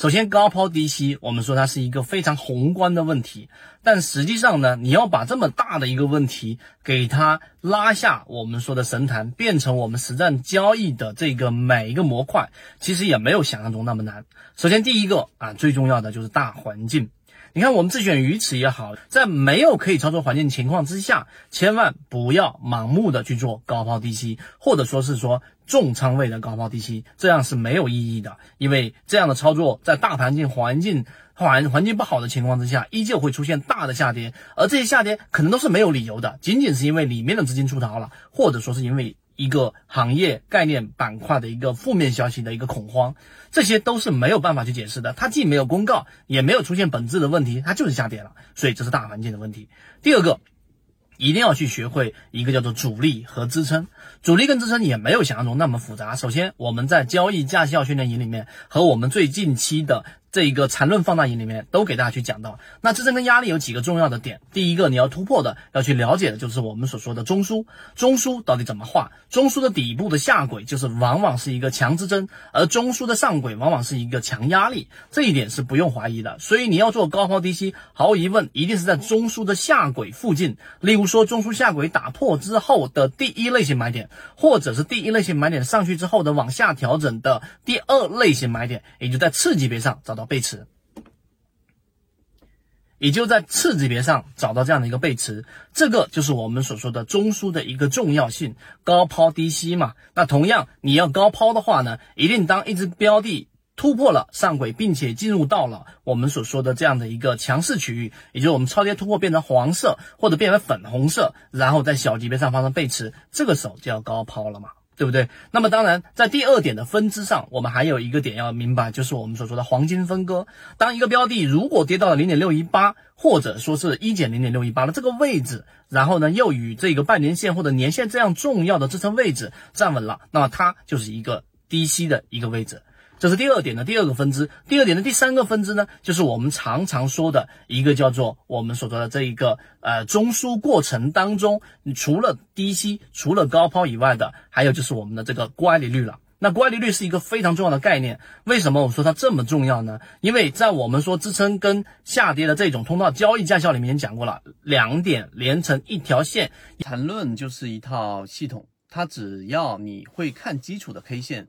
首先，高抛低吸，我们说它是一个非常宏观的问题，但实际上呢，你要把这么大的一个问题给它拉下，我们说的神坛，变成我们实战交易的这个每一个模块，其实也没有想象中那么难。首先，第一个啊，最重要的就是大环境。你看，我们自选鱼池也好，在没有可以操作环境情况之下，千万不要盲目的去做高抛低吸，或者说是说重仓位的高抛低吸，这样是没有意义的。因为这样的操作在大盘境环境环环境不好的情况之下，依旧会出现大的下跌，而这些下跌可能都是没有理由的，仅仅是因为里面的资金出逃了，或者说是因为。一个行业概念板块的一个负面消息的一个恐慌，这些都是没有办法去解释的。它既没有公告，也没有出现本质的问题，它就是下跌了。所以这是大环境的问题。第二个，一定要去学会一个叫做阻力和支撑。主力跟支撑也没有想象中那么复杂。首先，我们在交易驾校训练营里面和我们最近期的。这一个缠论放大营里面都给大家去讲到，那支撑跟压力有几个重要的点。第一个你要突破的，要去了解的就是我们所说的中枢，中枢到底怎么画？中枢的底部的下轨就是往往是一个强支撑，而中枢的上轨往往是一个强压力，这一点是不用怀疑的。所以你要做高抛低吸，毫无疑问一定是在中枢的下轨附近。例如说中枢下轨打破之后的第一类型买点，或者是第一类型买点上去之后的往下调整的第二类型买点，也就在次级别上找。到背驰，也就在次级别上找到这样的一个背驰，这个就是我们所说的中枢的一个重要性，高抛低吸嘛。那同样你要高抛的话呢，一定当一只标的突破了上轨，并且进入到了我们所说的这样的一个强势区域，也就是我们超跌突破变成黄色或者变为粉红色，然后在小级别上发生背驰，这个时候就要高抛了嘛。对不对？那么当然，在第二点的分支上，我们还有一个点要明白，就是我们所说的黄金分割。当一个标的如果跌到了零点六一八，或者说是一减零点六一八的这个位置，然后呢又与这个半年线或者年线这样重要的支撑位置站稳了，那么它就是一个低吸的一个位置。这是第二点的第二个分支，第二点的第三个分支呢，就是我们常常说的一个叫做我们所说的这一个呃中枢过程当中，你除了低吸、除了高抛以外的，还有就是我们的这个乖离率了。那乖离率是一个非常重要的概念，为什么我说它这么重要呢？因为在我们说支撑跟下跌的这种通道交易驾校里面讲过了，两点连成一条线，缠论就是一套系统，它只要你会看基础的 K 线。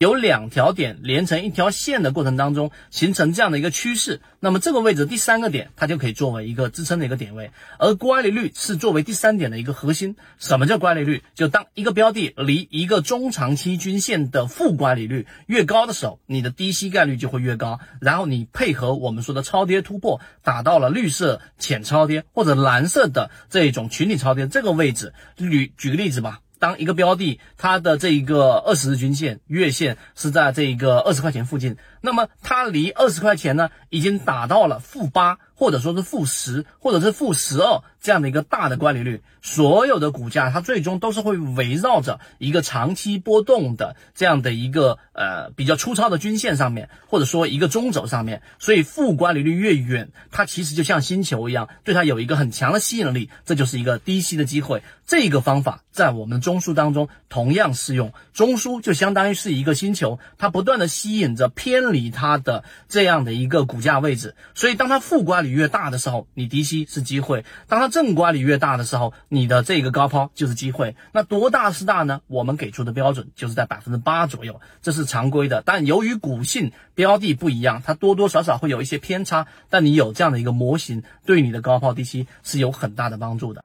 有两条点连成一条线的过程当中，形成这样的一个趋势。那么这个位置第三个点，它就可以作为一个支撑的一个点位。而乖离率是作为第三点的一个核心。什么叫乖离率？就当一个标的离一个中长期均线的负乖离率越高的时候，你的低吸概率就会越高。然后你配合我们说的超跌突破，打到了绿色浅超跌或者蓝色的这种群体超跌这个位置。举举个例子吧。当一个标的它的这一个二十日均线月线是在这一个二十块钱附近，那么它离二十块钱呢已经打到了负八。或者说是负十，或者是负十二这样的一个大的乖离率，所有的股价它最终都是会围绕着一个长期波动的这样的一个呃比较粗糙的均线上面，或者说一个中轴上面。所以负乖离率越远，它其实就像星球一样，对它有一个很强的吸引力，这就是一个低吸的机会。这个方法在我们中枢当中同样适用，中枢就相当于是一个星球，它不断的吸引着偏离它的这样的一个股价位置。所以当它负乖离越大的时候，你低吸是机会；当它正乖离越大的时候，你的这个高抛就是机会。那多大是大呢？我们给出的标准就是在百分之八左右，这是常规的。但由于股性标的不一样，它多多少少会有一些偏差。但你有这样的一个模型，对你的高抛低吸是有很大的帮助的。